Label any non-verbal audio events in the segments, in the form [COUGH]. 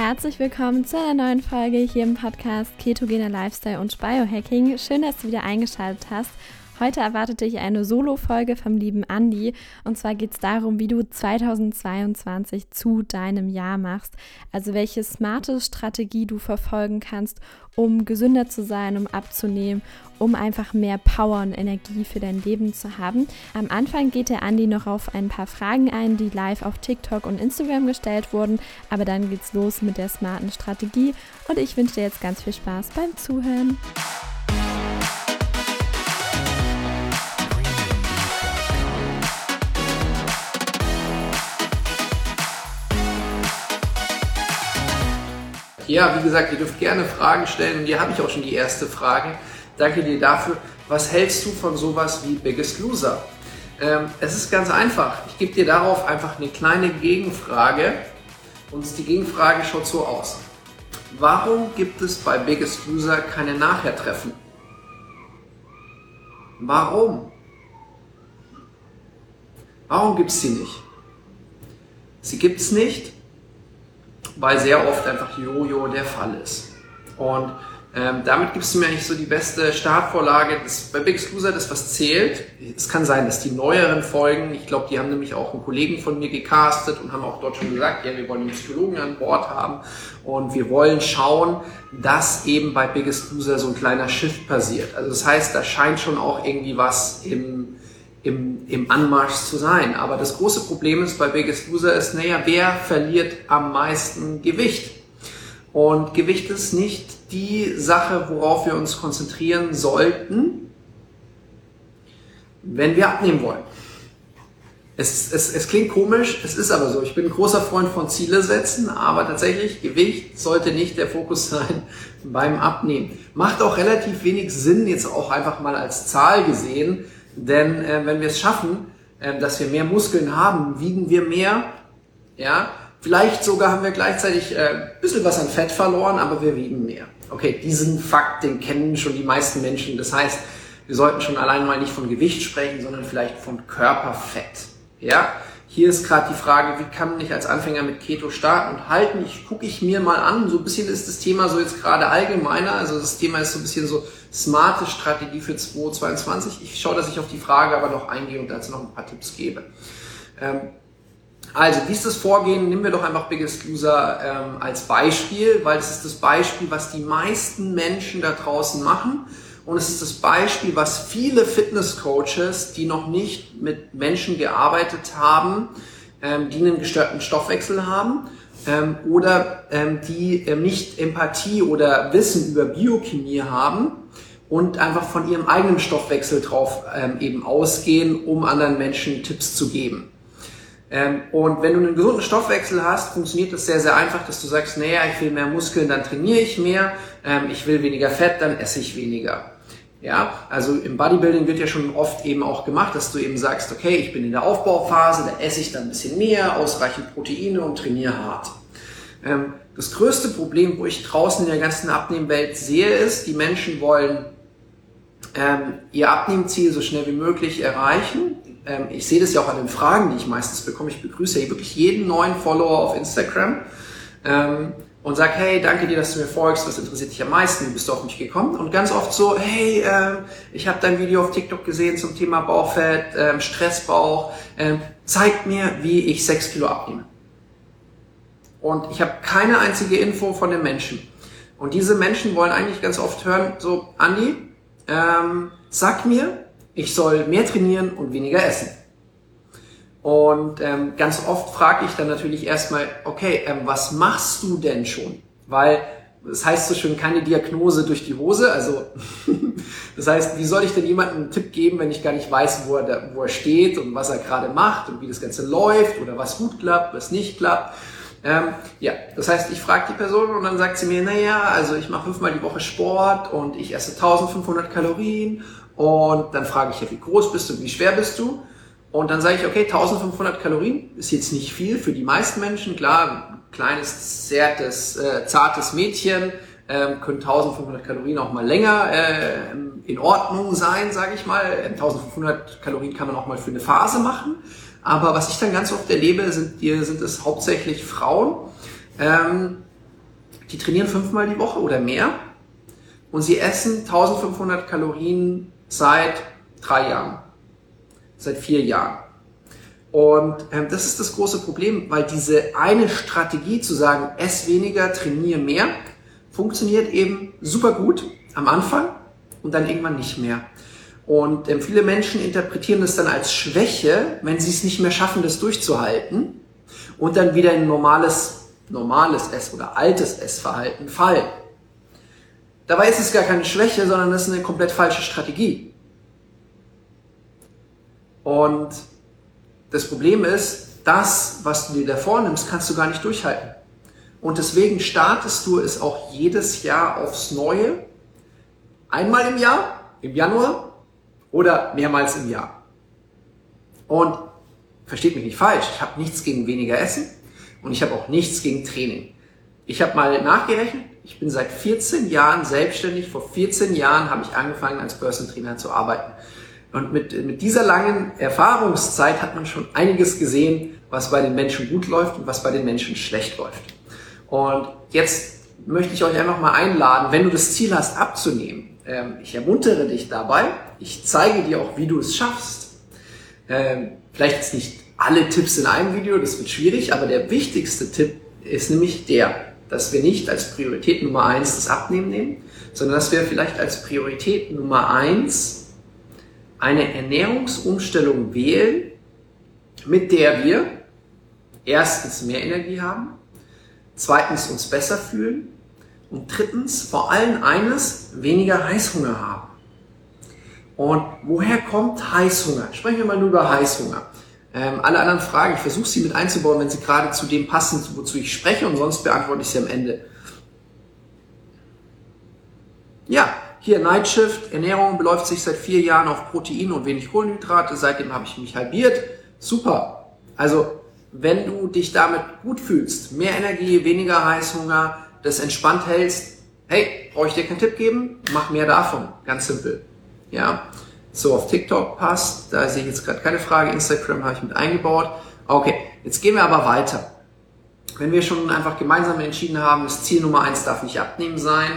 Herzlich willkommen zu einer neuen Folge hier im Podcast Ketogener Lifestyle und Biohacking. Schön, dass du wieder eingeschaltet hast. Heute erwartet dich eine Solo-Folge vom lieben Andy. Und zwar geht es darum, wie du 2022 zu deinem Jahr machst. Also welche smarte Strategie du verfolgen kannst, um gesünder zu sein, um abzunehmen, um einfach mehr Power und Energie für dein Leben zu haben. Am Anfang geht der Andy noch auf ein paar Fragen ein, die live auf TikTok und Instagram gestellt wurden. Aber dann geht's los mit der smarten Strategie. Und ich wünsche dir jetzt ganz viel Spaß beim Zuhören. Ja, wie gesagt, ihr dürft gerne Fragen stellen und hier habe ich auch schon die erste Frage. Danke dir dafür. Was hältst du von sowas wie Biggest Loser? Ähm, es ist ganz einfach. Ich gebe dir darauf einfach eine kleine Gegenfrage und die Gegenfrage schaut so aus. Warum gibt es bei Biggest Loser keine Nachhertreffen? Warum? Warum gibt es sie nicht? Sie gibt es nicht, weil sehr oft einfach Jojo der Fall ist. Und ähm, damit gibst du mir eigentlich so die beste Startvorlage. Das, bei Big Loser das, was zählt. Es kann sein, dass die neueren Folgen, ich glaube, die haben nämlich auch einen Kollegen von mir gecastet und haben auch dort schon gesagt, ja, wir wollen einen Psychologen an Bord haben und wir wollen schauen, dass eben bei Biggest Loser so ein kleiner Shift passiert. Also das heißt, da scheint schon auch irgendwie was im, im, im Anmarsch zu sein. Aber das große Problem ist bei Biggest Loser ist, naja, wer verliert am meisten Gewicht? Und Gewicht ist nicht die Sache, worauf wir uns konzentrieren sollten, wenn wir abnehmen wollen. Es, es, es klingt komisch, es ist aber so. Ich bin ein großer Freund von Ziele setzen, aber tatsächlich Gewicht sollte nicht der Fokus [LAUGHS] sein beim Abnehmen. Macht auch relativ wenig Sinn, jetzt auch einfach mal als Zahl gesehen, denn äh, wenn wir es schaffen, äh, dass wir mehr Muskeln haben, wiegen wir mehr. Ja, vielleicht sogar haben wir gleichzeitig äh, ein bisschen was an Fett verloren, aber wir wiegen mehr. Okay, diesen Fakt, den kennen schon die meisten Menschen. Das heißt, wir sollten schon allein mal nicht von Gewicht sprechen, sondern vielleicht von Körperfett. Ja, hier ist gerade die Frage, wie kann ich als Anfänger mit Keto starten und halten? Ich gucke ich mir mal an. So ein bisschen ist das Thema so jetzt gerade allgemeiner. Also das Thema ist so ein bisschen so smarte Strategie für 2022. Ich schaue, dass ich auf die Frage aber noch eingehe und dazu noch ein paar Tipps gebe. Ähm, also, wie ist das Vorgehen? Nehmen wir doch einfach Biggest Loser ähm, als Beispiel, weil es ist das Beispiel, was die meisten Menschen da draußen machen. Und es ist das Beispiel, was viele Fitness-Coaches, die noch nicht mit Menschen gearbeitet haben, ähm, die einen gestörten Stoffwechsel haben ähm, oder ähm, die ähm, nicht Empathie oder Wissen über Biochemie haben und einfach von ihrem eigenen Stoffwechsel drauf ähm, eben ausgehen, um anderen Menschen Tipps zu geben. Ähm, und wenn du einen gesunden Stoffwechsel hast, funktioniert das sehr, sehr einfach, dass du sagst, naja, ich will mehr Muskeln, dann trainiere ich mehr, ich will weniger Fett, dann esse ich weniger. Ja, also im Bodybuilding wird ja schon oft eben auch gemacht, dass du eben sagst, okay, ich bin in der Aufbauphase, da esse ich dann ein bisschen mehr, ausreichend Proteine und trainiere hart. Ähm, das größte Problem, wo ich draußen in der ganzen Abnehmwelt sehe, ist, die Menschen wollen ähm, ihr Abnehmziel so schnell wie möglich erreichen. Ähm, ich sehe das ja auch an den Fragen, die ich meistens bekomme. Ich begrüße ja wirklich jeden neuen Follower auf Instagram. Ähm, und sag, hey, danke dir, dass du mir folgst, was interessiert dich am meisten, wie bist du auf mich gekommen? Und ganz oft so, hey, äh, ich habe dein Video auf TikTok gesehen zum Thema Bauchfett, äh, Stressbauch, äh, zeig mir, wie ich sechs Kilo abnehme. Und ich habe keine einzige Info von den Menschen. Und diese Menschen wollen eigentlich ganz oft hören, so, Andi, ähm, sag mir, ich soll mehr trainieren und weniger essen. Und ähm, ganz oft frage ich dann natürlich erstmal, okay, ähm, was machst du denn schon? Weil das heißt so schön, keine Diagnose durch die Hose. Also [LAUGHS] das heißt, wie soll ich denn jemandem einen Tipp geben, wenn ich gar nicht weiß, wo er, da, wo er steht und was er gerade macht und wie das Ganze läuft oder was gut klappt, was nicht klappt. Ähm, ja, das heißt, ich frage die Person und dann sagt sie mir, naja, also ich mache fünfmal die Woche Sport und ich esse 1500 Kalorien und dann frage ich ja, wie groß bist du und wie schwer bist du? Und dann sage ich, okay, 1500 Kalorien ist jetzt nicht viel für die meisten Menschen. Klar, kleines, zärtes, äh, zartes Mädchen ähm, können 1500 Kalorien auch mal länger äh, in Ordnung sein, sage ich mal. 1500 Kalorien kann man auch mal für eine Phase machen. Aber was ich dann ganz oft erlebe, sind, sind es hauptsächlich Frauen, ähm, die trainieren fünfmal die Woche oder mehr und sie essen 1500 Kalorien seit drei Jahren, seit vier Jahren. Und ähm, das ist das große Problem, weil diese eine Strategie zu sagen, ess weniger, trainiere mehr, funktioniert eben super gut am Anfang und dann irgendwann nicht mehr. Und ähm, viele Menschen interpretieren das dann als Schwäche, wenn sie es nicht mehr schaffen, das durchzuhalten und dann wieder in normales, normales Ess- oder altes Essverhalten fallen. Dabei ist es gar keine Schwäche, sondern das ist eine komplett falsche Strategie. Und das Problem ist, das, was du dir da vornimmst, kannst du gar nicht durchhalten. Und deswegen startest du es auch jedes Jahr aufs Neue. Einmal im Jahr, im Januar oder mehrmals im Jahr. Und versteht mich nicht falsch, ich habe nichts gegen weniger Essen und ich habe auch nichts gegen Training. Ich habe mal nachgerechnet, ich bin seit 14 Jahren selbstständig. Vor 14 Jahren habe ich angefangen, als Person Trainer zu arbeiten. Und mit, mit dieser langen Erfahrungszeit hat man schon einiges gesehen, was bei den Menschen gut läuft und was bei den Menschen schlecht läuft. Und jetzt möchte ich euch einfach mal einladen, wenn du das Ziel hast, abzunehmen. Ähm, ich ermuntere dich dabei. Ich zeige dir auch, wie du es schaffst. Ähm, vielleicht jetzt nicht alle Tipps in einem Video, das wird schwierig, aber der wichtigste Tipp ist nämlich der, dass wir nicht als Priorität Nummer eins das Abnehmen nehmen, sondern dass wir vielleicht als Priorität Nummer eins eine Ernährungsumstellung wählen, mit der wir erstens mehr Energie haben, zweitens uns besser fühlen und drittens vor allem eines, weniger Heißhunger haben. Und woher kommt Heißhunger? Sprechen wir mal nur über Heißhunger. Ähm, alle anderen Fragen, ich versuche sie mit einzubauen, wenn sie gerade zu dem passen, wozu ich spreche und sonst beantworte ich sie am Ende. Ja, hier Night Ernährung beläuft sich seit vier Jahren auf Protein und wenig Kohlenhydrate. Seitdem habe ich mich halbiert. Super. Also, wenn du dich damit gut fühlst, mehr Energie, weniger Heißhunger, das entspannt hältst, hey, brauche ich dir keinen Tipp geben? Mach mehr davon. Ganz simpel. Ja. So, auf TikTok passt. Da sehe ich jetzt gerade keine Frage. Instagram habe ich mit eingebaut. Okay, jetzt gehen wir aber weiter. Wenn wir schon einfach gemeinsam entschieden haben, das Ziel Nummer eins darf nicht abnehmen sein,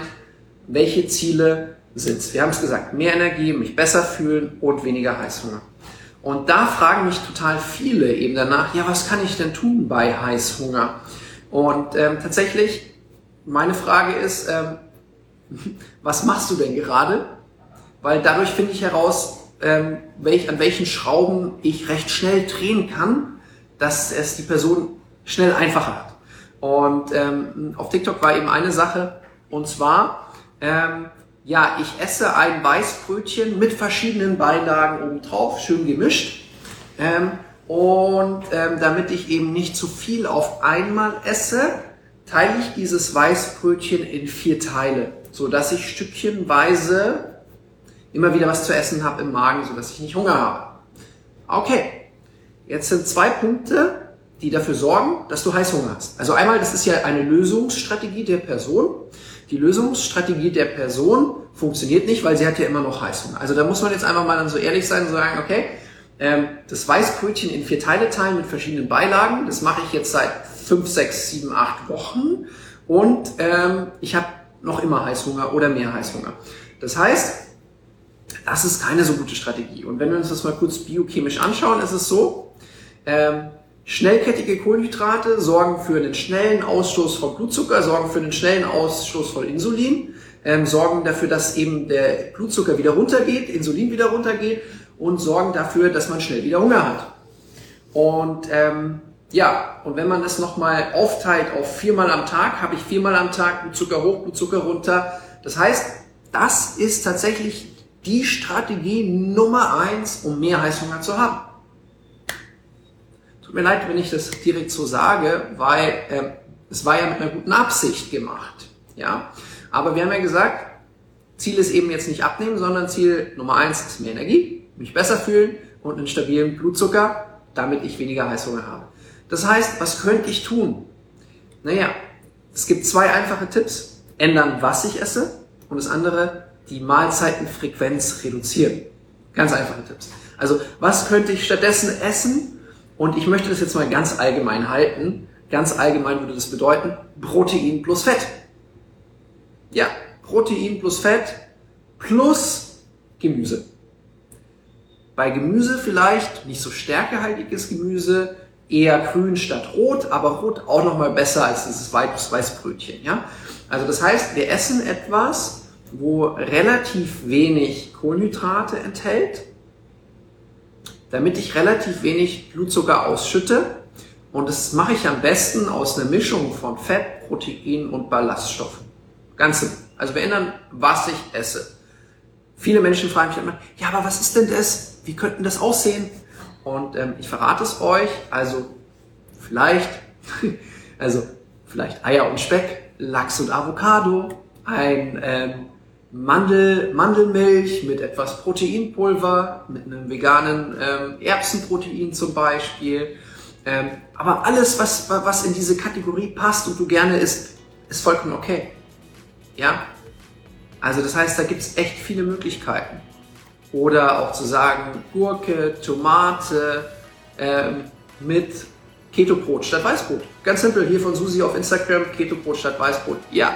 welche Ziele es? Wir haben es gesagt, mehr Energie, mich besser fühlen und weniger Heißhunger. Und da fragen mich total viele eben danach, ja, was kann ich denn tun bei Heißhunger? Und ähm, tatsächlich, meine Frage ist, ähm, [LAUGHS] was machst du denn gerade? Weil dadurch finde ich heraus, ähm, welch, an welchen Schrauben ich recht schnell drehen kann, dass es die Person schnell einfacher hat. Und ähm, auf TikTok war eben eine Sache, und zwar, ähm, ja, ich esse ein Weißbrötchen mit verschiedenen Beilagen oben drauf, schön gemischt. Ähm, und ähm, damit ich eben nicht zu viel auf einmal esse, teile ich dieses Weißbrötchen in vier Teile, so dass ich stückchenweise immer wieder was zu essen habe im Magen, so dass ich nicht Hunger habe. Okay, jetzt sind zwei Punkte, die dafür sorgen, dass du Heißhunger hast. Also einmal, das ist ja eine Lösungsstrategie der Person. Die Lösungsstrategie der Person funktioniert nicht, weil sie hat ja immer noch Heißhunger. Also da muss man jetzt einfach mal dann so ehrlich sein und sagen, okay, ähm, das Weißbrötchen in vier Teile teilen mit verschiedenen Beilagen, das mache ich jetzt seit fünf, sechs, sieben, acht Wochen und ähm, ich habe noch immer Heißhunger oder mehr Heißhunger. Das heißt, das ist keine so gute Strategie. Und wenn wir uns das mal kurz biochemisch anschauen, ist es so, ähm, Schnellkettige Kohlenhydrate sorgen für einen schnellen Ausstoß von Blutzucker, sorgen für einen schnellen Ausstoß von Insulin, ähm, sorgen dafür, dass eben der Blutzucker wieder runtergeht, Insulin wieder runtergeht und sorgen dafür, dass man schnell wieder Hunger hat. Und ähm, ja, und wenn man das nochmal aufteilt auf viermal am Tag, habe ich viermal am Tag Blutzucker hoch, Blutzucker runter. Das heißt, das ist tatsächlich die Strategie Nummer eins, um mehr Heißhunger zu haben. Tut mir leid, wenn ich das direkt so sage, weil ähm, es war ja mit einer guten Absicht gemacht. Ja, aber wir haben ja gesagt, Ziel ist eben jetzt nicht abnehmen, sondern Ziel Nummer eins ist mehr Energie, mich besser fühlen und einen stabilen Blutzucker, damit ich weniger Heißhunger habe. Das heißt, was könnte ich tun? Naja, es gibt zwei einfache Tipps. Ändern, was ich esse und das andere, die Mahlzeitenfrequenz reduzieren. Ganz einfache Tipps. Also, was könnte ich stattdessen essen? Und ich möchte das jetzt mal ganz allgemein halten. Ganz allgemein würde das bedeuten, Protein plus Fett. Ja, Protein plus Fett plus Gemüse. Bei Gemüse vielleicht nicht so stärkehaltiges Gemüse, eher grün statt rot, aber rot auch nochmal besser als dieses Weißbrötchen. Ja? Also das heißt, wir essen etwas, wo relativ wenig Kohlenhydrate enthält, damit ich relativ wenig Blutzucker ausschütte. Und das mache ich am besten aus einer Mischung von Fett, Protein und Ballaststoffen. Ganz simpel. Also wir ändern, was ich esse. Viele Menschen fragen mich immer, ja, aber was ist denn das? Wie könnten das aussehen? Und ähm, ich verrate es euch. Also vielleicht, [LAUGHS] also vielleicht Eier und Speck, Lachs und Avocado, ein ähm, Mandel, Mandelmilch mit etwas Proteinpulver, mit einem veganen ähm, Erbsenprotein zum Beispiel. Ähm, aber alles, was, was in diese Kategorie passt und du gerne isst, ist vollkommen okay. Ja? Also das heißt, da gibt es echt viele Möglichkeiten. Oder auch zu sagen, Gurke, Tomate ähm, mit Ketobrot statt Weißbrot. Ganz simpel, hier von Susi auf Instagram, Ketobrot statt Weißbrot. Ja,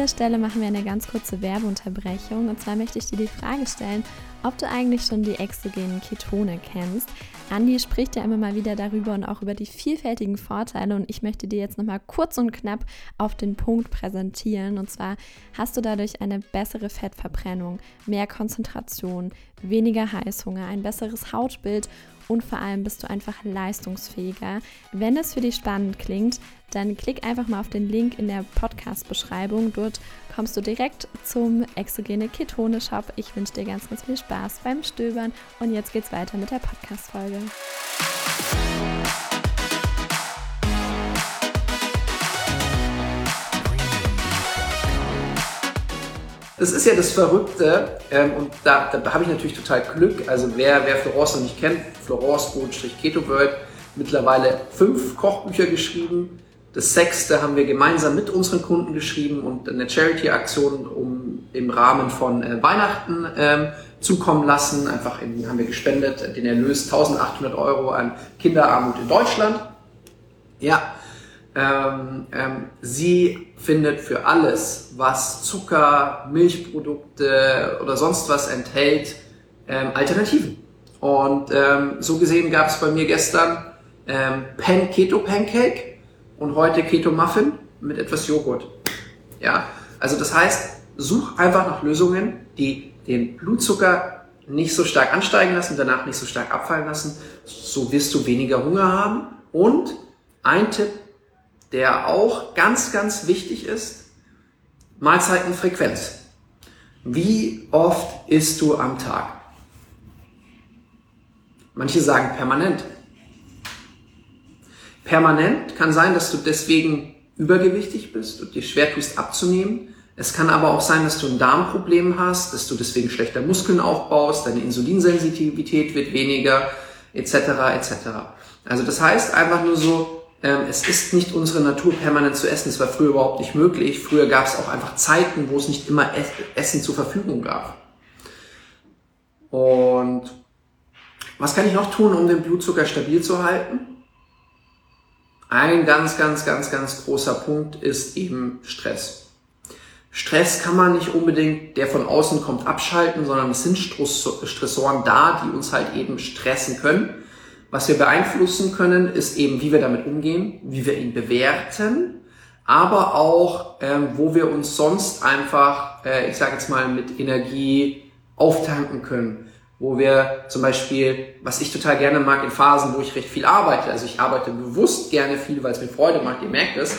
dieser Stelle machen wir eine ganz kurze Werbeunterbrechung. Und zwar möchte ich dir die Frage stellen, ob du eigentlich schon die exogenen Ketone kennst. Andi spricht ja immer mal wieder darüber und auch über die vielfältigen Vorteile. Und ich möchte dir jetzt nochmal kurz und knapp auf den Punkt präsentieren. Und zwar hast du dadurch eine bessere Fettverbrennung, mehr Konzentration, weniger Heißhunger, ein besseres Hautbild und vor allem bist du einfach leistungsfähiger. Wenn es für dich spannend klingt, dann klick einfach mal auf den Link in der Podcast-Beschreibung. Dort kommst du direkt zum Exogene Ketone Shop. Ich wünsche dir ganz, ganz viel Spaß beim Stöbern und jetzt geht's weiter mit der Podcast-Folge. Das ist ja das Verrückte ähm, und da, da habe ich natürlich total Glück. Also wer, wer Florence noch nicht kennt, Florence-Keto World, mittlerweile fünf Kochbücher geschrieben. Das sechste haben wir gemeinsam mit unseren Kunden geschrieben und eine Charity-Aktion um im Rahmen von äh, Weihnachten ähm, zukommen lassen. Einfach in, haben wir gespendet, den Erlös 1800 Euro an Kinderarmut in Deutschland. Ja, ähm, ähm, sie findet für alles, was Zucker, Milchprodukte oder sonst was enthält, ähm, Alternativen. Und ähm, so gesehen gab es bei mir gestern ähm, Pan Keto Pancake und heute Keto Muffin mit etwas Joghurt. Ja, also das heißt, such einfach nach Lösungen, die den Blutzucker nicht so stark ansteigen lassen, danach nicht so stark abfallen lassen. So wirst du weniger Hunger haben. Und ein Tipp, der auch ganz, ganz wichtig ist, Mahlzeitenfrequenz. Wie oft isst du am Tag? Manche sagen permanent. Permanent kann sein, dass du deswegen übergewichtig bist und dir schwer tust abzunehmen. Es kann aber auch sein, dass du ein Darmproblem hast, dass du deswegen schlechter Muskeln aufbaust, deine Insulinsensitivität wird weniger, etc. etc. Also das heißt einfach nur so, ähm, es ist nicht unsere Natur, permanent zu essen. Es war früher überhaupt nicht möglich. Früher gab es auch einfach Zeiten, wo es nicht immer Essen zur Verfügung gab. Und was kann ich noch tun, um den Blutzucker stabil zu halten? Ein ganz, ganz, ganz, ganz großer Punkt ist eben Stress. Stress kann man nicht unbedingt, der von außen kommt, abschalten, sondern es sind Stressoren da, die uns halt eben stressen können. Was wir beeinflussen können, ist eben, wie wir damit umgehen, wie wir ihn bewerten, aber auch, ähm, wo wir uns sonst einfach, äh, ich sage jetzt mal, mit Energie auftanken können. Wo wir zum Beispiel, was ich total gerne mag in Phasen, wo ich recht viel arbeite, also ich arbeite bewusst gerne viel, weil es mir Freude macht, ihr merkt es,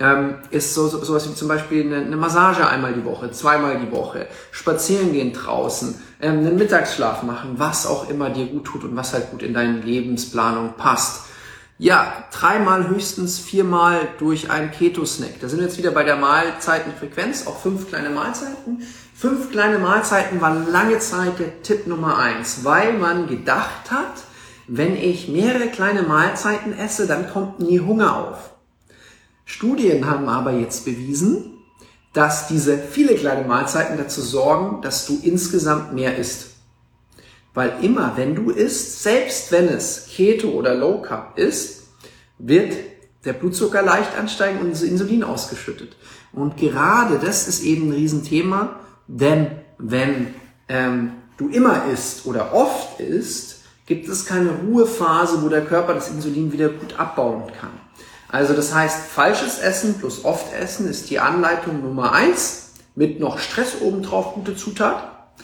ähm, ist so, so sowas wie zum Beispiel eine, eine, Massage einmal die Woche, zweimal die Woche, spazieren gehen draußen, ähm, einen Mittagsschlaf machen, was auch immer dir gut tut und was halt gut in deine Lebensplanung passt. Ja, dreimal höchstens viermal durch einen Keto-Snack. Da sind wir jetzt wieder bei der Mahlzeitenfrequenz, auch fünf kleine Mahlzeiten. Fünf kleine Mahlzeiten war lange Zeit der Tipp Nummer eins, weil man gedacht hat, wenn ich mehrere kleine Mahlzeiten esse, dann kommt nie Hunger auf. Studien haben aber jetzt bewiesen, dass diese viele kleine Mahlzeiten dazu sorgen, dass du insgesamt mehr isst. Weil immer, wenn du isst, selbst wenn es Keto oder Low Carb ist, wird der Blutzucker leicht ansteigen und Insulin ausgeschüttet. Und gerade das ist eben ein Riesenthema, denn wenn ähm, du immer isst oder oft isst, gibt es keine Ruhephrase, wo der Körper das Insulin wieder gut abbauen kann. Also das heißt, falsches Essen plus oft Essen ist die Anleitung Nummer eins mit noch Stress obendrauf, gute Zutat,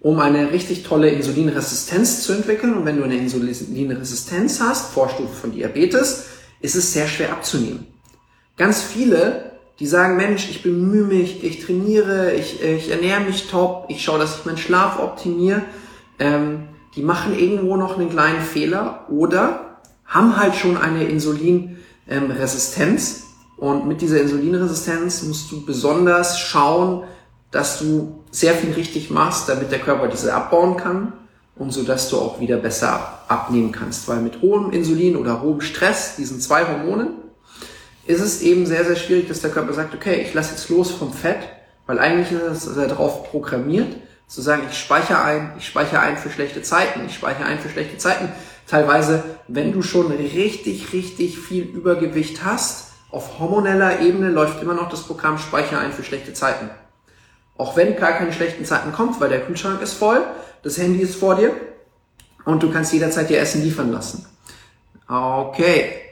um eine richtig tolle Insulinresistenz zu entwickeln. Und wenn du eine Insulinresistenz hast, Vorstufe von Diabetes, ist es sehr schwer abzunehmen. Ganz viele, die sagen, Mensch, ich bemühe mich, ich trainiere, ich, ich ernähre mich top, ich schaue, dass ich meinen Schlaf optimiere, ähm, die machen irgendwo noch einen kleinen Fehler oder haben halt schon eine Insulinresistenz. Und mit dieser Insulinresistenz musst du besonders schauen, dass du sehr viel richtig machst, damit der Körper diese abbauen kann und so dass du auch wieder besser abnehmen kannst. Weil mit hohem Insulin oder hohem Stress, diesen zwei Hormonen, ist es eben sehr, sehr schwierig, dass der Körper sagt, okay, ich lasse jetzt los vom Fett, weil eigentlich ist er darauf programmiert, zu sagen, ich speichere ein, ich speichere ein für schlechte Zeiten, ich speichere ein für schlechte Zeiten. Teilweise, wenn du schon richtig, richtig viel Übergewicht hast, auf hormoneller Ebene läuft immer noch das Programm Speicher ein für schlechte Zeiten. Auch wenn gar keine schlechten Zeiten kommt, weil der Kühlschrank ist voll, das Handy ist vor dir und du kannst jederzeit dir Essen liefern lassen. Okay.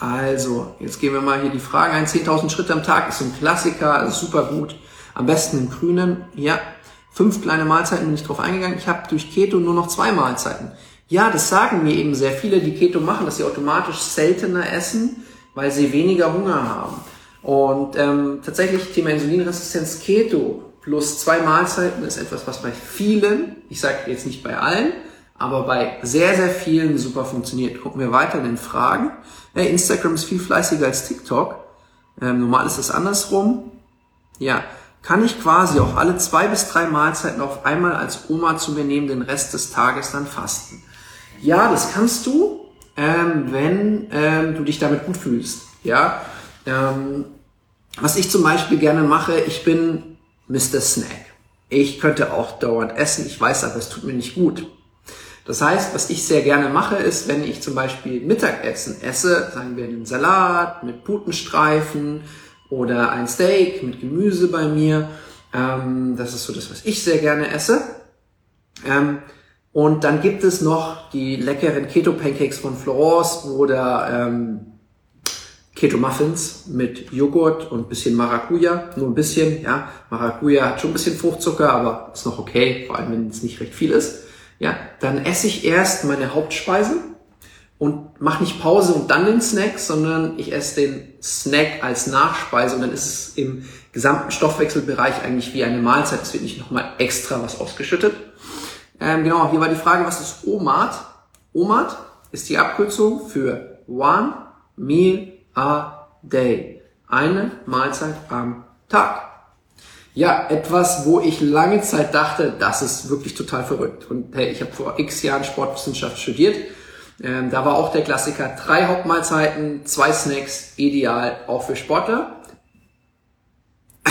Also, jetzt gehen wir mal hier die Frage ein. 10.000 Schritte am Tag ist ein Klassiker, ist super gut. Am besten im Grünen. Ja, fünf kleine Mahlzeiten bin ich drauf eingegangen. Ich habe durch Keto nur noch zwei Mahlzeiten. Ja, das sagen mir eben sehr viele, die Keto machen, dass sie automatisch seltener essen, weil sie weniger Hunger haben. Und ähm, tatsächlich Thema Insulinresistenz Keto plus zwei Mahlzeiten ist etwas, was bei vielen, ich sage jetzt nicht bei allen, aber bei sehr, sehr vielen super funktioniert. Gucken wir weiter in den Fragen. Hey, Instagram ist viel fleißiger als TikTok. Ähm, normal ist das andersrum. Ja, kann ich quasi auch alle zwei bis drei Mahlzeiten auf einmal als Oma zu mir nehmen, den Rest des Tages dann fasten? Ja, das kannst du, ähm, wenn ähm, du dich damit gut fühlst. Ja, ähm, was ich zum Beispiel gerne mache, ich bin Mr. Snack. Ich könnte auch dauernd essen, ich weiß aber, es tut mir nicht gut. Das heißt, was ich sehr gerne mache, ist, wenn ich zum Beispiel Mittagessen esse, sagen wir einen Salat mit Putenstreifen oder ein Steak mit Gemüse bei mir. Ähm, das ist so das, was ich sehr gerne esse. Ähm, und dann gibt es noch die leckeren Keto Pancakes von Florence oder ähm, Keto Muffins mit Joghurt und bisschen Maracuja. Nur ein bisschen, ja. Maracuja hat schon ein bisschen Fruchtzucker, aber ist noch okay, vor allem wenn es nicht recht viel ist. Ja, dann esse ich erst meine Hauptspeise und mache nicht Pause und dann den Snack, sondern ich esse den Snack als Nachspeise und dann ist es im gesamten Stoffwechselbereich eigentlich wie eine Mahlzeit. Es wird nicht nochmal extra was ausgeschüttet. Ähm, genau, hier war die Frage, was ist OMAD? OMAD ist die Abkürzung für One Meal a Day. Eine Mahlzeit am Tag. Ja, etwas, wo ich lange Zeit dachte, das ist wirklich total verrückt. Und hey, ich habe vor x Jahren Sportwissenschaft studiert ähm, da war auch der Klassiker drei Hauptmahlzeiten, zwei Snacks, ideal auch für Sportler. [CLEARS THROAT]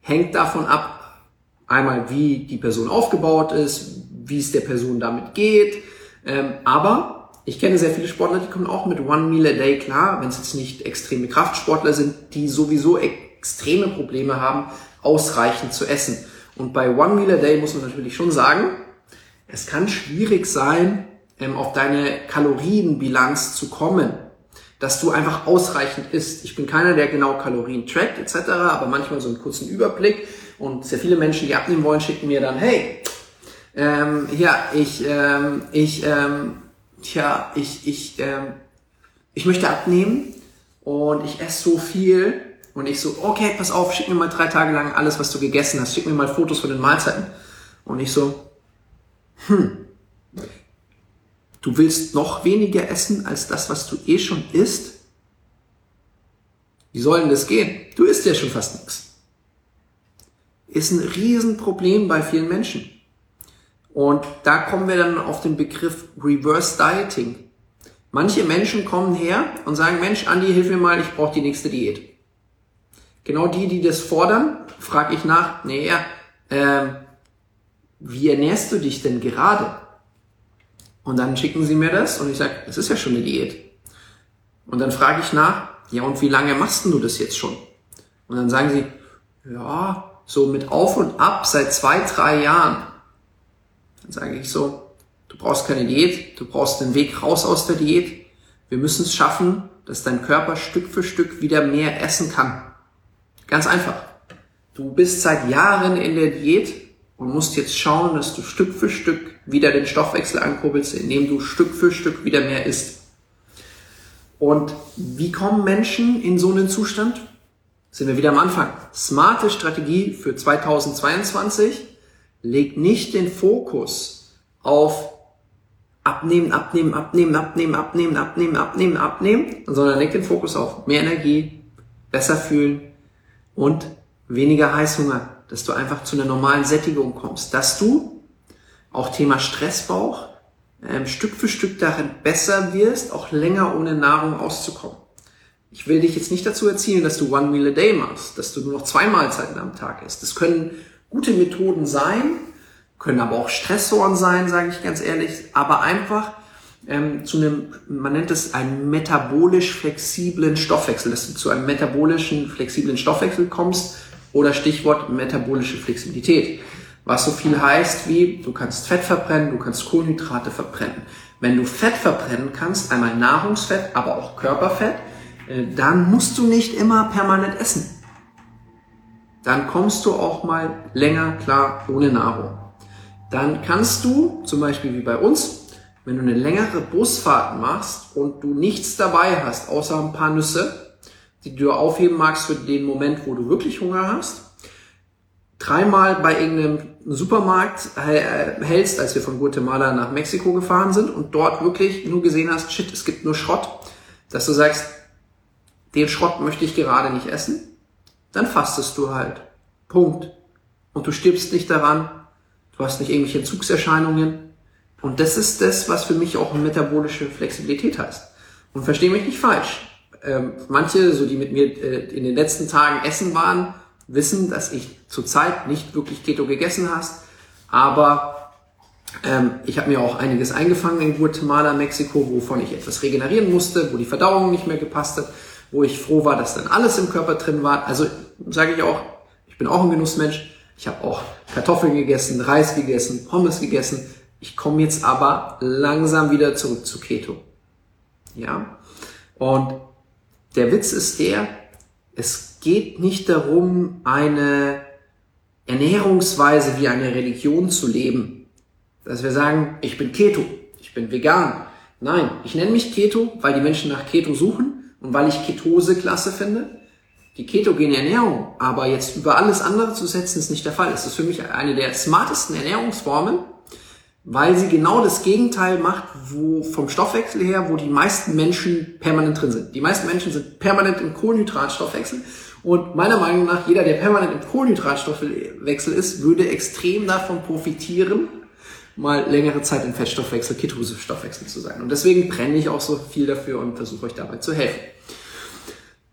Hängt davon ab, einmal wie die Person aufgebaut ist, wie es der Person damit geht. Ähm, aber ich kenne sehr viele Sportler, die kommen auch mit One Meal a Day klar, wenn es jetzt nicht extreme Kraftsportler sind, die sowieso extreme Probleme haben, ausreichend zu essen. Und bei One Meal a Day muss man natürlich schon sagen, es kann schwierig sein, ähm, auf deine Kalorienbilanz zu kommen, dass du einfach ausreichend isst. Ich bin keiner, der genau Kalorien trackt etc., aber manchmal so einen kurzen Überblick und sehr viele Menschen, die abnehmen wollen, schicken mir dann, hey, ähm, ja, ich, ähm, ich, ähm, tja, ich, ich, ähm, ich möchte abnehmen und ich esse so viel und ich so, okay, pass auf, schick mir mal drei Tage lang alles, was du gegessen hast, schick mir mal Fotos von den Mahlzeiten. Und ich so, hm, Du willst noch weniger essen als das, was du eh schon isst? Wie soll denn das gehen? Du isst ja schon fast nichts. Ist ein Riesenproblem bei vielen Menschen. Und da kommen wir dann auf den Begriff Reverse Dieting. Manche Menschen kommen her und sagen, Mensch, Andi, hilf mir mal, ich brauche die nächste Diät. Genau die, die das fordern, frage ich nach, naja, äh, wie ernährst du dich denn gerade? Und dann schicken sie mir das und ich sage, das ist ja schon eine Diät. Und dann frage ich nach, ja und wie lange machst du das jetzt schon? Und dann sagen sie, ja, so mit Auf und Ab seit zwei, drei Jahren. Dann sage ich so, du brauchst keine Diät, du brauchst den Weg raus aus der Diät. Wir müssen es schaffen, dass dein Körper Stück für Stück wieder mehr essen kann. Ganz einfach. Du bist seit Jahren in der Diät und musst jetzt schauen, dass du Stück für Stück wieder den Stoffwechsel ankurbelst, indem du Stück für Stück wieder mehr isst. Und wie kommen Menschen in so einen Zustand? Sind wir wieder am Anfang. Smarte Strategie für 2022 legt nicht den Fokus auf abnehmen, abnehmen, abnehmen, abnehmen, abnehmen, abnehmen, abnehmen, abnehmen, sondern legt den Fokus auf mehr Energie, besser fühlen und weniger Heißhunger, dass du einfach zu einer normalen Sättigung kommst, dass du auch Thema Stressbauch ähm, Stück für Stück darin besser wirst, auch länger ohne Nahrung auszukommen. Ich will dich jetzt nicht dazu erzielen, dass du One Meal a Day machst, dass du nur noch zwei Mahlzeiten am Tag isst. Das können gute Methoden sein, können aber auch Stressoren sein, sage ich ganz ehrlich, aber einfach ähm, zu einem, man nennt es einen metabolisch flexiblen Stoffwechsel, dass du zu einem metabolischen flexiblen Stoffwechsel kommst oder Stichwort metabolische Flexibilität. Was so viel heißt wie, du kannst Fett verbrennen, du kannst Kohlenhydrate verbrennen. Wenn du Fett verbrennen kannst, einmal Nahrungsfett, aber auch Körperfett, äh, dann musst du nicht immer permanent essen. Dann kommst du auch mal länger klar ohne Nahrung. Dann kannst du, zum Beispiel wie bei uns, wenn du eine längere Busfahrt machst und du nichts dabei hast, außer ein paar Nüsse, die du aufheben magst für den Moment, wo du wirklich Hunger hast, dreimal bei irgendeinem Supermarkt hältst, als wir von Guatemala nach Mexiko gefahren sind und dort wirklich nur gesehen hast, shit, es gibt nur Schrott, dass du sagst, den Schrott möchte ich gerade nicht essen, dann fastest du halt. Punkt. Und du stirbst nicht daran, du hast nicht irgendwelche Entzugserscheinungen. Und das ist das, was für mich auch metabolische Flexibilität heißt. Und verstehe mich nicht falsch. Ähm, manche, so die mit mir äh, in den letzten Tagen essen waren, wissen, dass ich zurzeit nicht wirklich Keto gegessen hast, aber ähm, ich habe mir auch einiges eingefangen in Guatemala, Mexiko, wovon ich etwas regenerieren musste, wo die Verdauung nicht mehr gepasst hat, wo ich froh war, dass dann alles im Körper drin war. Also sage ich auch, ich bin auch ein Genussmensch. Ich habe auch Kartoffeln gegessen, Reis gegessen, Pommes gegessen. Ich komme jetzt aber langsam wieder zurück zu Keto. Ja? Und der Witz ist der, es geht nicht darum, eine Ernährungsweise wie eine Religion zu leben. Dass wir sagen, ich bin Keto, ich bin vegan. Nein, ich nenne mich Keto, weil die Menschen nach Keto suchen und weil ich Ketose klasse finde. Die ketogene Ernährung aber jetzt über alles andere zu setzen, ist nicht der Fall. Es ist für mich eine der smartesten Ernährungsformen, weil sie genau das Gegenteil macht, wo vom Stoffwechsel her, wo die meisten Menschen permanent drin sind. Die meisten Menschen sind permanent im Kohlenhydratstoffwechsel und meiner Meinung nach, jeder, der permanent im Kohlenhydratstoffwechsel ist, würde extrem davon profitieren, mal längere Zeit im Fettstoffwechsel, Ketosestoffwechsel zu sein. Und deswegen brenne ich auch so viel dafür und versuche euch dabei zu helfen.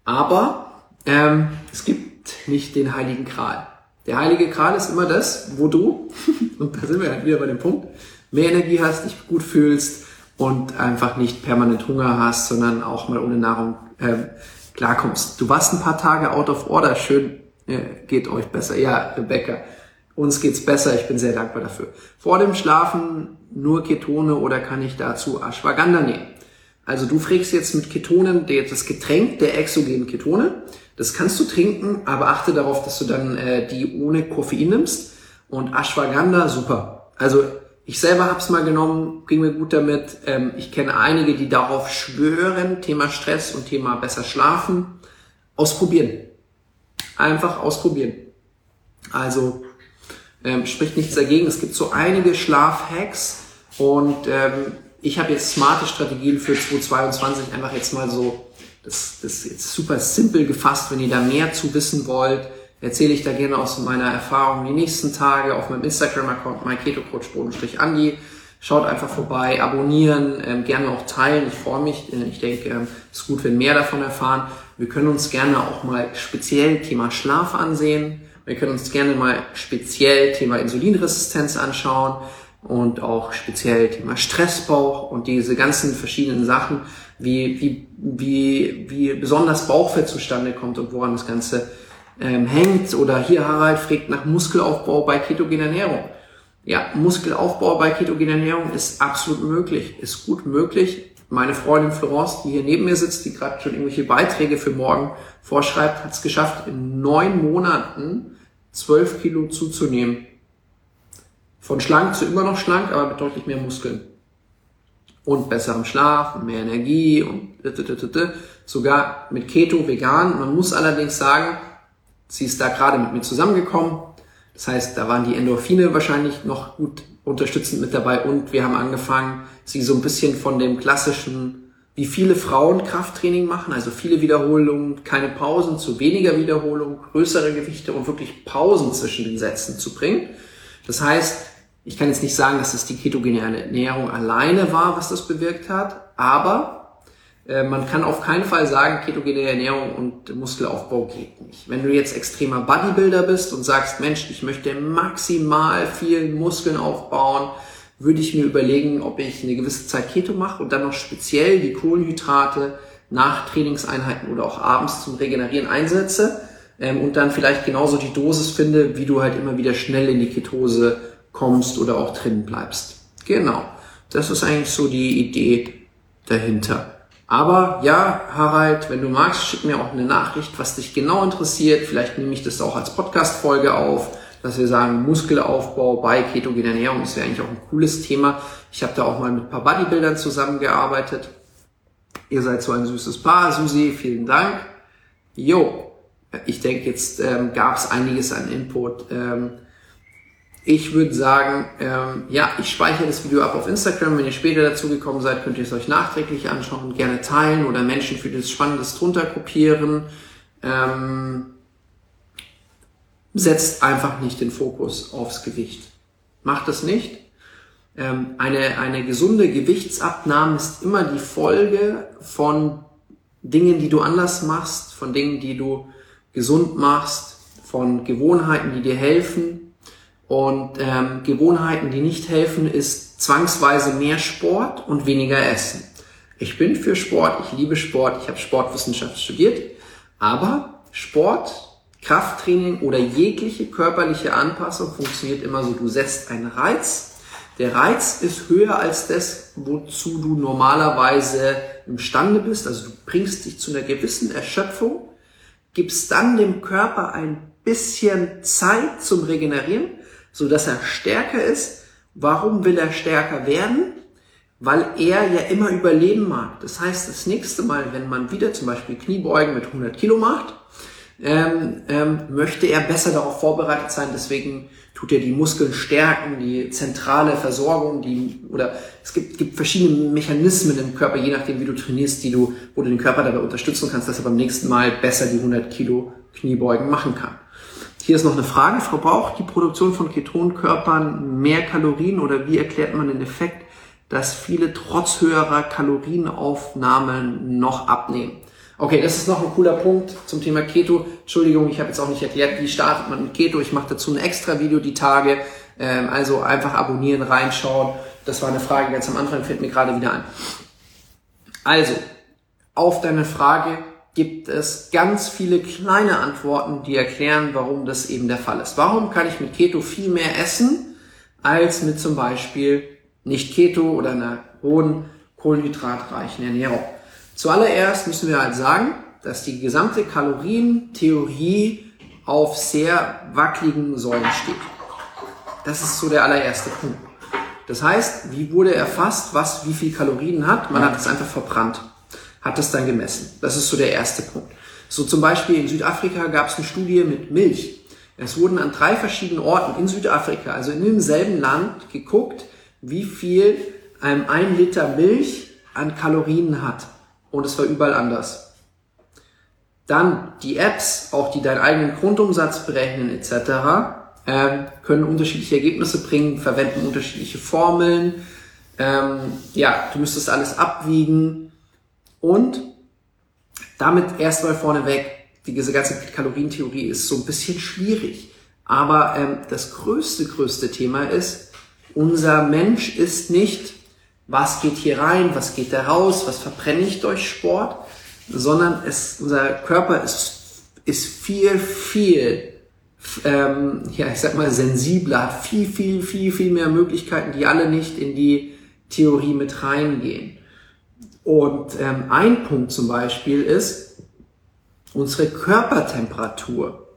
Aber ähm, es gibt nicht den heiligen Kral. Der heilige Kral ist immer das, wo du, [LAUGHS] und da sind wir halt wieder bei dem Punkt, mehr Energie hast, dich gut fühlst und einfach nicht permanent Hunger hast, sondern auch mal ohne Nahrung ähm, klarkommst. Du warst ein paar Tage out of order, schön, äh, geht euch besser. Ja, Rebecca, uns geht's besser, ich bin sehr dankbar dafür. Vor dem Schlafen nur Ketone oder kann ich dazu Ashwagandha nehmen? Also du frägst jetzt mit Ketonen das Getränk der exogenen Ketone. Das kannst du trinken, aber achte darauf, dass du dann äh, die ohne Koffein nimmst. Und Ashwagandha, super. Also ich selber habe es mal genommen, ging mir gut damit. Ähm, ich kenne einige, die darauf schwören, Thema Stress und Thema besser schlafen. Ausprobieren. Einfach ausprobieren. Also ähm, spricht nichts dagegen. Es gibt so einige Schlafhacks und ähm, ich habe jetzt smarte Strategien für 2022 einfach jetzt mal so, das, das ist jetzt super simpel gefasst, wenn ihr da mehr zu wissen wollt, erzähle ich da gerne aus meiner Erfahrung die nächsten Tage auf meinem Instagram-Account, myketocoach-andi. Schaut einfach vorbei, abonnieren, ähm, gerne auch teilen. Ich freue mich. Ich denke, ähm, es ist gut, wenn mehr davon erfahren. Wir können uns gerne auch mal speziell Thema Schlaf ansehen Wir können uns gerne mal speziell Thema Insulinresistenz anschauen und auch speziell Thema Stressbauch und diese ganzen verschiedenen Sachen, wie, wie, wie, wie besonders Bauchfett zustande kommt und woran das Ganze ähm, hängt. Oder hier Harald fragt nach Muskelaufbau bei ketogener Ernährung. Ja, Muskelaufbau bei ketogener Ernährung ist absolut möglich, ist gut möglich. Meine Freundin Florence, die hier neben mir sitzt, die gerade schon irgendwelche Beiträge für morgen vorschreibt, hat es geschafft, in neun Monaten zwölf Kilo zuzunehmen. Von schlank zu immer noch schlank, aber mit deutlich mehr Muskeln. Und besserem Schlaf und mehr Energie und sogar mit Keto vegan. Man muss allerdings sagen, sie ist da gerade mit mir zusammengekommen. Das heißt, da waren die Endorphine wahrscheinlich noch gut unterstützend mit dabei und wir haben angefangen, sie so ein bisschen von dem klassischen, wie viele Frauen Krafttraining machen, also viele Wiederholungen, keine Pausen, zu weniger Wiederholungen, größere Gewichte und wirklich Pausen zwischen den Sätzen zu bringen. Das heißt, ich kann jetzt nicht sagen, dass es die ketogene Ernährung alleine war, was das bewirkt hat, aber äh, man kann auf keinen Fall sagen, ketogene Ernährung und Muskelaufbau geht nicht. Wenn du jetzt extremer Bodybuilder bist und sagst, Mensch, ich möchte maximal viel Muskeln aufbauen, würde ich mir überlegen, ob ich eine gewisse Zeit Keto mache und dann noch speziell die Kohlenhydrate nach Trainingseinheiten oder auch abends zum Regenerieren einsetze ähm, und dann vielleicht genauso die Dosis finde, wie du halt immer wieder schnell in die Ketose kommst oder auch drin bleibst. Genau. Das ist eigentlich so die Idee dahinter. Aber ja, Harald, wenn du magst, schick mir auch eine Nachricht, was dich genau interessiert. Vielleicht nehme ich das auch als Podcast-Folge auf, dass wir sagen, Muskelaufbau bei ketogener Ernährung das wäre eigentlich auch ein cooles Thema. Ich habe da auch mal mit ein paar Bodybuildern zusammengearbeitet. Ihr seid so ein süßes Paar, Susi, vielen Dank. Jo, ich denke, jetzt ähm, gab es einiges an Input. Ähm, ich würde sagen, ähm, ja, ich speichere das Video ab auf Instagram. Wenn ihr später dazu gekommen seid, könnt ihr es euch nachträglich anschauen und gerne teilen oder Menschen für das Spannendes drunter kopieren. Ähm, setzt einfach nicht den Fokus aufs Gewicht. Macht das nicht. Ähm, eine, eine gesunde Gewichtsabnahme ist immer die Folge von Dingen, die du anders machst, von Dingen, die du gesund machst, von Gewohnheiten, die dir helfen, und ähm, Gewohnheiten, die nicht helfen, ist zwangsweise mehr Sport und weniger Essen. Ich bin für Sport, ich liebe Sport, ich habe Sportwissenschaft studiert, aber Sport, Krafttraining oder jegliche körperliche Anpassung funktioniert immer so. Du setzt einen Reiz. Der Reiz ist höher als das, wozu du normalerweise imstande bist. Also du bringst dich zu einer gewissen Erschöpfung, gibst dann dem Körper ein bisschen Zeit zum Regenerieren so dass er stärker ist. Warum will er stärker werden? Weil er ja immer überleben mag. Das heißt, das nächste Mal, wenn man wieder zum Beispiel Kniebeugen mit 100 Kilo macht, ähm, ähm, möchte er besser darauf vorbereitet sein. Deswegen tut er die Muskeln stärken, die zentrale Versorgung, die oder es gibt, gibt verschiedene Mechanismen im Körper, je nachdem wie du trainierst, die du, wo du den Körper dabei unterstützen kannst, dass er beim nächsten Mal besser die 100 Kilo Kniebeugen machen kann. Hier ist noch eine Frage. Verbraucht die Produktion von Ketonkörpern mehr Kalorien oder wie erklärt man den Effekt, dass viele trotz höherer Kalorienaufnahme noch abnehmen? Okay, das ist noch ein cooler Punkt zum Thema Keto. Entschuldigung, ich habe jetzt auch nicht erklärt, wie startet man mit Keto. Ich mache dazu ein extra Video die Tage. Ähm, also einfach abonnieren, reinschauen. Das war eine Frage ganz am Anfang, fällt mir gerade wieder an. Also, auf deine Frage, gibt es ganz viele kleine Antworten, die erklären, warum das eben der Fall ist. Warum kann ich mit Keto viel mehr essen als mit zum Beispiel nicht Keto oder einer hohen kohlenhydratreichen Ernährung? Zuallererst müssen wir halt sagen, dass die gesamte Kalorientheorie auf sehr wackeligen Säulen steht. Das ist so der allererste Punkt. Das heißt, wie wurde erfasst, was wie viel Kalorien hat? Man hat es einfach verbrannt hat das dann gemessen. Das ist so der erste Punkt. So zum Beispiel in Südafrika gab es eine Studie mit Milch. Es wurden an drei verschiedenen Orten in Südafrika, also in demselben Land, geguckt, wie viel ähm, ein Liter Milch an Kalorien hat. Und es war überall anders. Dann die Apps, auch die deinen eigenen Grundumsatz berechnen etc., ähm, können unterschiedliche Ergebnisse bringen, verwenden unterschiedliche Formeln. Ähm, ja, du müsstest alles abwiegen. Und damit erstmal vorneweg, diese ganze Kalorientheorie ist so ein bisschen schwierig. Aber ähm, das größte, größte Thema ist, unser Mensch ist nicht, was geht hier rein, was geht da raus, was verbrenne ich durch Sport, sondern es, unser Körper ist, ist viel, viel, ähm, ja, ich sag mal, sensibler, hat viel, viel, viel, viel mehr Möglichkeiten, die alle nicht in die Theorie mit reingehen. Und ähm, ein Punkt zum Beispiel ist unsere Körpertemperatur.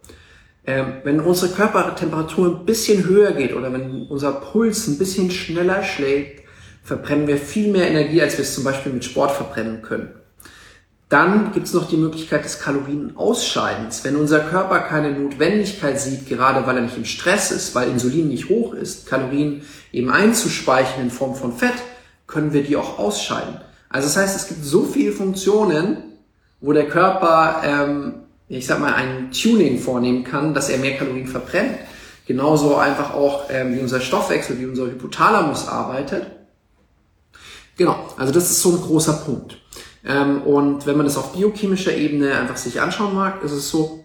Ähm, wenn unsere Körpertemperatur ein bisschen höher geht oder wenn unser Puls ein bisschen schneller schlägt, verbrennen wir viel mehr Energie, als wir es zum Beispiel mit Sport verbrennen können. Dann gibt es noch die Möglichkeit des Kalorienausscheidens. Wenn unser Körper keine Notwendigkeit sieht, gerade weil er nicht im Stress ist, weil Insulin nicht hoch ist, Kalorien eben einzuspeichern in Form von Fett, können wir die auch ausscheiden. Also das heißt, es gibt so viele Funktionen, wo der Körper, ähm, ich sag mal, ein Tuning vornehmen kann, dass er mehr Kalorien verbrennt. Genauso einfach auch, ähm, wie unser Stoffwechsel, wie unser Hypothalamus arbeitet. Genau, also das ist so ein großer Punkt. Ähm, und wenn man das auf biochemischer Ebene einfach sich anschauen mag, ist es so,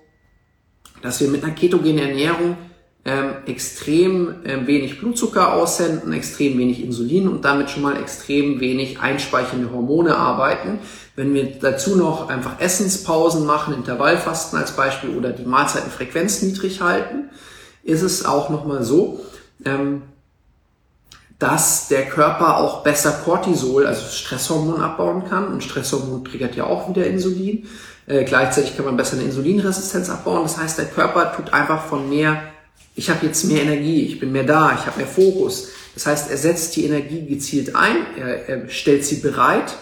dass wir mit einer ketogenen Ernährung ähm, extrem ähm, wenig Blutzucker aussenden, extrem wenig Insulin und damit schon mal extrem wenig einspeichernde Hormone arbeiten. Wenn wir dazu noch einfach Essenspausen machen, Intervallfasten als Beispiel oder die Mahlzeitenfrequenz niedrig halten, ist es auch nochmal so, ähm, dass der Körper auch besser Cortisol, also Stresshormon abbauen kann. Und Stresshormon triggert ja auch wieder Insulin. Äh, gleichzeitig kann man besser eine Insulinresistenz abbauen. Das heißt, der Körper tut einfach von mehr, ich habe jetzt mehr Energie, ich bin mehr da, ich habe mehr Fokus. Das heißt, er setzt die Energie gezielt ein, er, er stellt sie bereit,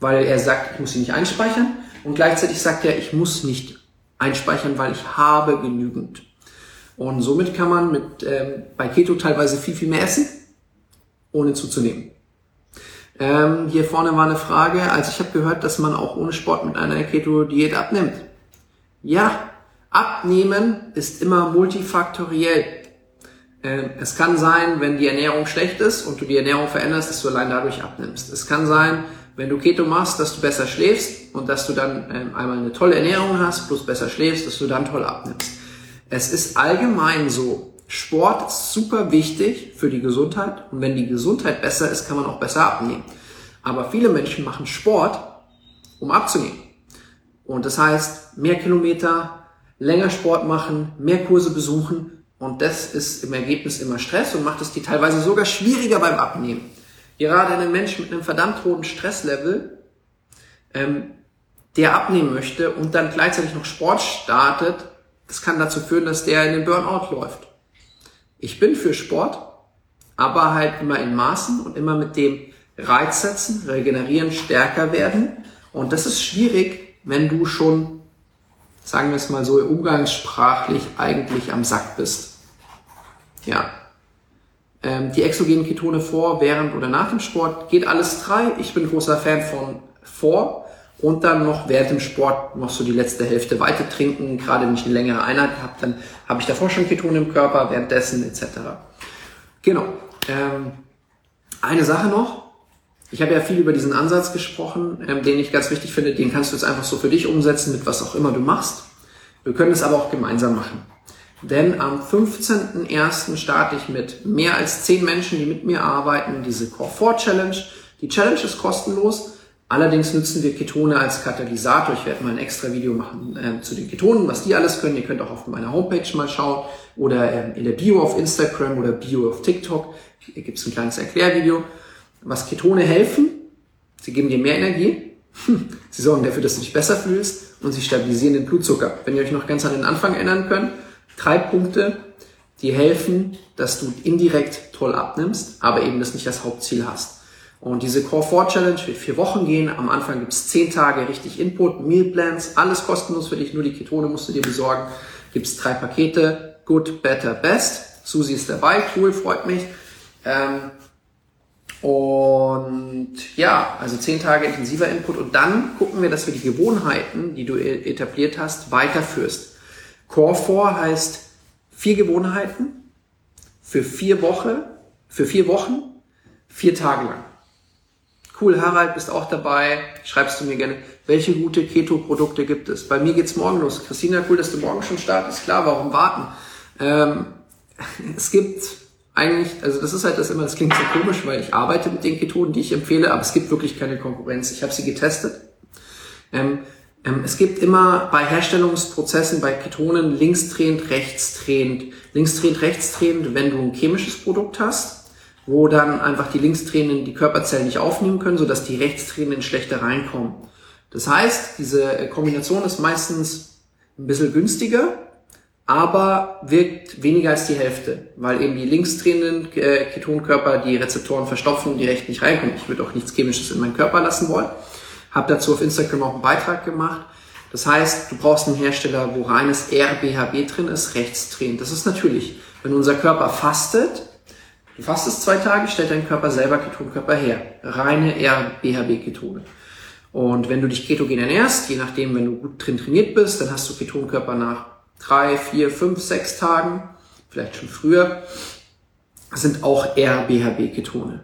weil er sagt, ich muss sie nicht einspeichern. Und gleichzeitig sagt er, ich muss nicht einspeichern, weil ich habe genügend. Und somit kann man mit, ähm, bei Keto teilweise viel, viel mehr essen, ohne zuzunehmen. Ähm, hier vorne war eine Frage, also ich habe gehört, dass man auch ohne Sport mit einer Keto-Diät abnimmt. Ja, abnehmen ist immer multifaktoriell. Ähm, es kann sein, wenn die Ernährung schlecht ist und du die Ernährung veränderst, dass du allein dadurch abnimmst. Es kann sein, wenn du Keto machst, dass du besser schläfst und dass du dann ähm, einmal eine tolle Ernährung hast, plus besser schläfst, dass du dann toll abnimmst. Es ist allgemein so, Sport ist super wichtig für die Gesundheit und wenn die Gesundheit besser ist, kann man auch besser abnehmen. Aber viele Menschen machen Sport, um abzunehmen. Und das heißt, mehr Kilometer, länger Sport machen, mehr Kurse besuchen und das ist im Ergebnis immer Stress und macht es die teilweise sogar schwieriger beim Abnehmen. Gerade ein Mensch mit einem verdammt hohen Stresslevel, ähm, der abnehmen möchte und dann gleichzeitig noch Sport startet, das kann dazu führen, dass der in den Burnout läuft. Ich bin für Sport, aber halt immer in Maßen und immer mit dem Reiz setzen, regenerieren, stärker werden. Und das ist schwierig, wenn du schon, sagen wir es mal so, umgangssprachlich eigentlich am Sack bist. Ja. Ähm, die exogenen Ketone vor, während oder nach dem Sport geht alles drei. Ich bin großer Fan von vor, und dann noch während dem Sport noch so die letzte Hälfte weiter trinken. Gerade wenn ich eine längere Einheit habe, dann habe ich davor schon Ketone im Körper, währenddessen etc. Genau. Ähm, eine Sache noch. Ich habe ja viel über diesen Ansatz gesprochen, ähm, den ich ganz wichtig finde. Den kannst du jetzt einfach so für dich umsetzen, mit was auch immer du machst. Wir können es aber auch gemeinsam machen. Denn am 15.01. starte ich mit mehr als 10 Menschen, die mit mir arbeiten, diese Core 4 Challenge. Die Challenge ist kostenlos. Allerdings nutzen wir Ketone als Katalysator. Ich werde mal ein extra Video machen äh, zu den Ketonen, was die alles können. Ihr könnt auch auf meiner Homepage mal schauen oder ähm, in der Bio auf Instagram oder Bio auf TikTok. Hier gibt es ein kleines Erklärvideo. Was Ketone helfen, sie geben dir mehr Energie, sie sorgen dafür, dass du dich besser fühlst und sie stabilisieren den Blutzucker. Wenn ihr euch noch ganz an den Anfang erinnern könnt, drei Punkte, die helfen, dass du indirekt toll abnimmst, aber eben das nicht als Hauptziel hast. Und diese Core 4 Challenge wird vier Wochen gehen. Am Anfang gibt's zehn Tage richtig Input, Meal Plans, alles kostenlos für dich, nur die Ketone musst du dir besorgen. Gibt's drei Pakete, Good, Better, Best. Susi ist dabei, cool, freut mich. Ähm, und ja, also zehn Tage intensiver Input und dann gucken wir, dass wir die Gewohnheiten, die du e-, etabliert hast, weiterführst. Core 4 heißt vier Gewohnheiten für vier Wochen, für vier Wochen, vier Tage lang. Cool, Harald, bist auch dabei. Schreibst du mir gerne, welche gute Keto-Produkte gibt es? Bei mir geht's morgen los. Christina, cool, dass du morgen schon startest. Klar, warum warten? Ähm, [LAUGHS] es gibt eigentlich, also das ist halt das immer, das klingt so komisch, weil ich arbeite mit den Ketonen, die ich empfehle, aber es gibt wirklich keine Konkurrenz. Ich habe sie getestet. Ähm, ähm, es gibt immer bei Herstellungsprozessen, bei Ketonen linksdrehend, rechtsdrehend. Linksdrehend, rechtsdrehend, wenn du ein chemisches Produkt hast, wo dann einfach die linksdrehenden die Körperzellen nicht aufnehmen können, sodass die rechtsdrehenden schlechter reinkommen. Das heißt, diese Kombination ist meistens ein bisschen günstiger, aber wirkt weniger als die Hälfte, weil eben die linksdrehenden äh, Ketonkörper die Rezeptoren verstopfen und die recht nicht reinkommen. Ich würde auch nichts Chemisches in meinen Körper lassen wollen. Habe dazu auf Instagram auch einen Beitrag gemacht. Das heißt, du brauchst einen Hersteller, wo reines RBHB drin ist, rechtsdrehend. Das ist natürlich, wenn unser Körper fastet, du fastest zwei Tage, stellt dein Körper selber Ketonkörper her. Reine RBHB-Ketone. Und wenn du dich ketogen ernährst, je nachdem, wenn du gut drin trainiert bist, dann hast du Ketonkörper nach drei, vier, fünf, sechs Tagen, vielleicht schon früher, sind auch RBHB-Ketone.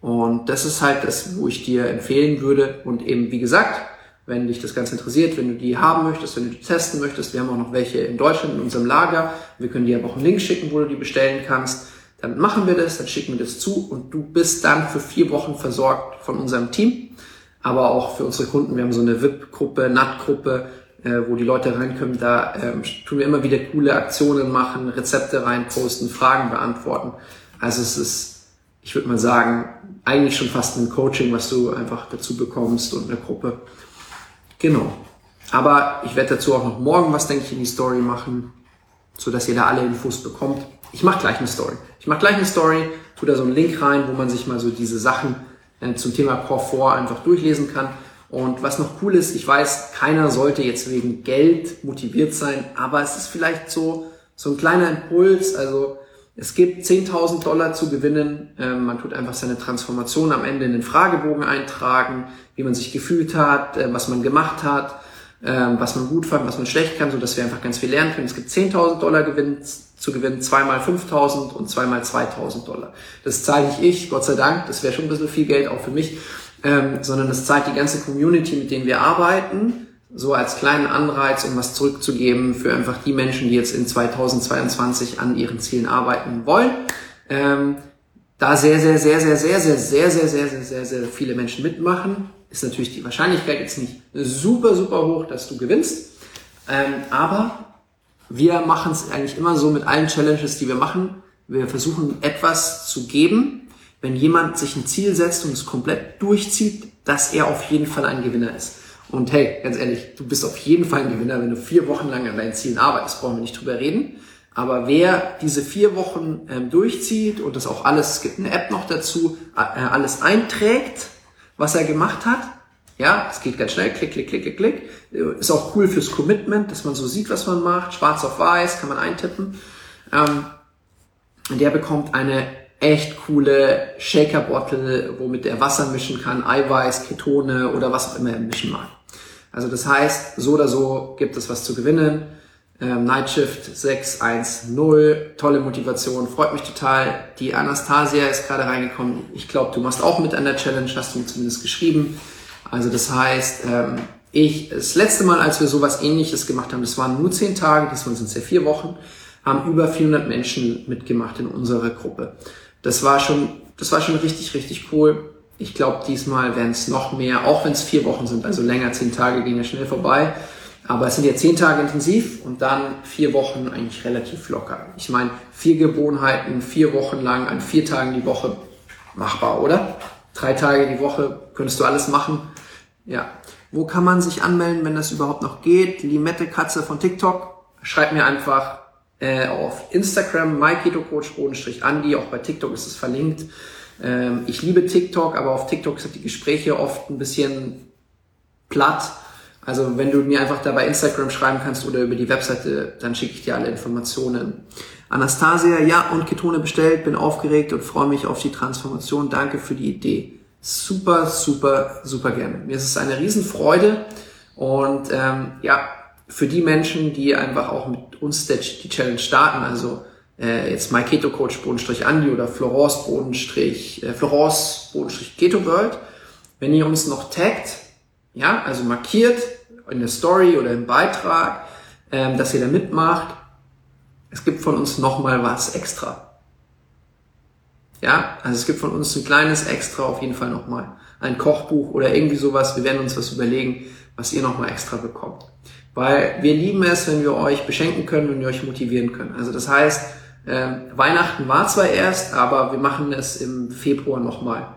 Und das ist halt das, wo ich dir empfehlen würde. Und eben, wie gesagt, wenn dich das Ganze interessiert, wenn du die haben möchtest, wenn du die testen möchtest, wir haben auch noch welche in Deutschland in unserem Lager. Wir können dir aber auch einen Link schicken, wo du die bestellen kannst. Dann machen wir das, dann schicken wir das zu und du bist dann für vier Wochen versorgt von unserem Team. Aber auch für unsere Kunden, wir haben so eine VIP-Gruppe, NAT-Gruppe, äh, wo die Leute reinkommen. Da ähm, tun wir immer wieder coole Aktionen machen, Rezepte reinposten, Fragen beantworten. Also es ist, ich würde mal sagen, eigentlich schon fast ein Coaching, was du einfach dazu bekommst und eine Gruppe. Genau. Aber ich werde dazu auch noch morgen was, denke ich, in die Story machen, so dass ihr da alle Infos bekommt. Ich mache gleich eine Story. Ich mache gleich eine Story, tu da so einen Link rein, wo man sich mal so diese Sachen äh, zum Thema Komfort einfach durchlesen kann. Und was noch cool ist, ich weiß, keiner sollte jetzt wegen Geld motiviert sein, aber es ist vielleicht so, so ein kleiner Impuls. Also es gibt 10.000 Dollar zu gewinnen. Ähm, man tut einfach seine Transformation am Ende in den Fragebogen eintragen, wie man sich gefühlt hat, äh, was man gemacht hat, äh, was man gut fand, was man schlecht kann, so dass wir einfach ganz viel lernen können. Es gibt 10.000 Dollar Gewinn, zu gewinnen, zweimal 5.000 und zweimal 2.000 Dollar. Das zahle nicht ich, Gott sei Dank. Das wäre schon ein bisschen viel Geld auch für mich ähm, sondern das zahlt die ganze Community, mit denen wir arbeiten, so als kleinen Anreiz, um was zurückzugeben für einfach die Menschen, die jetzt in 2022 an ihren Zielen arbeiten wollen. Ähm, da sehr, sehr, sehr, sehr, sehr, sehr, sehr, sehr, sehr, sehr, sehr, sehr viele Menschen mitmachen, ist natürlich die Wahrscheinlichkeit jetzt nicht super, super hoch, dass du gewinnst. Ähm, aber wir machen es eigentlich immer so mit allen Challenges, die wir machen. Wir versuchen etwas zu geben, wenn jemand sich ein Ziel setzt und es komplett durchzieht, dass er auf jeden Fall ein Gewinner ist. Und hey, ganz ehrlich, du bist auf jeden Fall ein Gewinner, wenn du vier Wochen lang an deinen Zielen arbeitest, brauchen wir nicht drüber reden. Aber wer diese vier Wochen ähm, durchzieht und das auch alles, es gibt eine App noch dazu, äh, alles einträgt, was er gemacht hat, ja, es geht ganz schnell, klick, klick, klick, klick, klick. Ist auch cool fürs Commitment, dass man so sieht, was man macht. Schwarz auf weiß kann man eintippen. Ähm, der bekommt eine echt coole Shaker-Bottle, womit er Wasser mischen kann, Eiweiß, Ketone oder was auch immer er mischen mag. Also das heißt, so oder so gibt es was zu gewinnen. Ähm, Nightshift 610, tolle Motivation, freut mich total. Die Anastasia ist gerade reingekommen. Ich glaube, du machst auch mit an der Challenge, hast du mir zumindest geschrieben. Also das heißt, ähm, ich, das letzte Mal, als wir sowas ähnliches gemacht haben, das waren nur zehn Tage, diesmal sind es ja vier Wochen, haben über 400 Menschen mitgemacht in unserer Gruppe das war schon, das war schon richtig, richtig cool. Ich glaube, diesmal werden es noch mehr, auch wenn es vier Wochen sind, also länger, zehn Tage gehen ja schnell vorbei. Aber es sind ja zehn Tage intensiv und dann vier Wochen eigentlich relativ locker. Ich meine, vier Gewohnheiten, vier Wochen lang, an vier Tagen die Woche, machbar, oder? Drei Tage die Woche, könntest du alles machen. Ja. Wo kann man sich anmelden, wenn das überhaupt noch geht? Limette Katze von TikTok. Schreib mir einfach äh, auf Instagram myketocoach-andi, auch bei TikTok ist es verlinkt. Ähm, ich liebe TikTok, aber auf TikTok sind die Gespräche oft ein bisschen platt. Also wenn du mir einfach da bei Instagram schreiben kannst oder über die Webseite, dann schicke ich dir alle Informationen. Anastasia, ja, und Ketone bestellt, bin aufgeregt und freue mich auf die Transformation. Danke für die Idee. Super, super, super gerne. Mir ist es eine Riesenfreude und ähm, ja, für die Menschen, die einfach auch mit uns die Challenge starten, also äh, jetzt MyKeto Coach Bodenstrich Andi oder Florence Bodenstrich, äh, Florence Bodenstrich Keto World, wenn ihr uns noch taggt, ja, also markiert in der Story oder im Beitrag, ähm, dass ihr da mitmacht, es gibt von uns nochmal was extra. Ja, also es gibt von uns ein kleines Extra auf jeden Fall nochmal. Ein Kochbuch oder irgendwie sowas. Wir werden uns was überlegen, was ihr nochmal extra bekommt. Weil wir lieben es, wenn wir euch beschenken können und wir euch motivieren können. Also das heißt, äh, Weihnachten war zwar erst, aber wir machen es im Februar nochmal.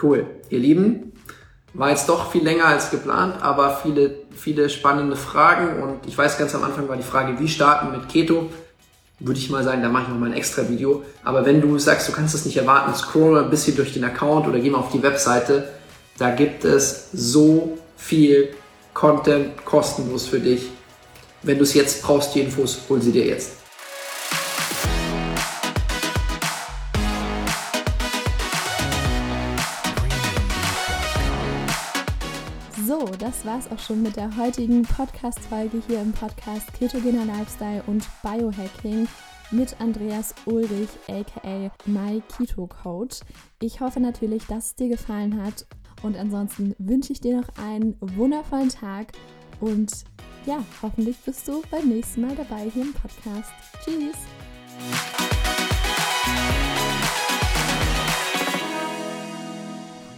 Cool. Ihr Lieben, war jetzt doch viel länger als geplant, aber viele, viele spannende Fragen und ich weiß, ganz am Anfang war die Frage, wie starten mit Keto? Würde ich mal sagen, da mache ich noch mal ein extra Video. Aber wenn du sagst, du kannst das nicht erwarten, scroll ein bisschen durch den Account oder geh mal auf die Webseite. Da gibt es so viel Content kostenlos für dich. Wenn du es jetzt brauchst, die Infos, hol sie dir jetzt. So, das war's auch schon mit der heutigen Podcast-Folge hier im Podcast Ketogener Lifestyle und Biohacking mit Andreas Ulrich, aka My Keto Coach. Ich hoffe natürlich, dass es dir gefallen hat und ansonsten wünsche ich dir noch einen wundervollen Tag und ja, hoffentlich bist du beim nächsten Mal dabei hier im Podcast. Tschüss!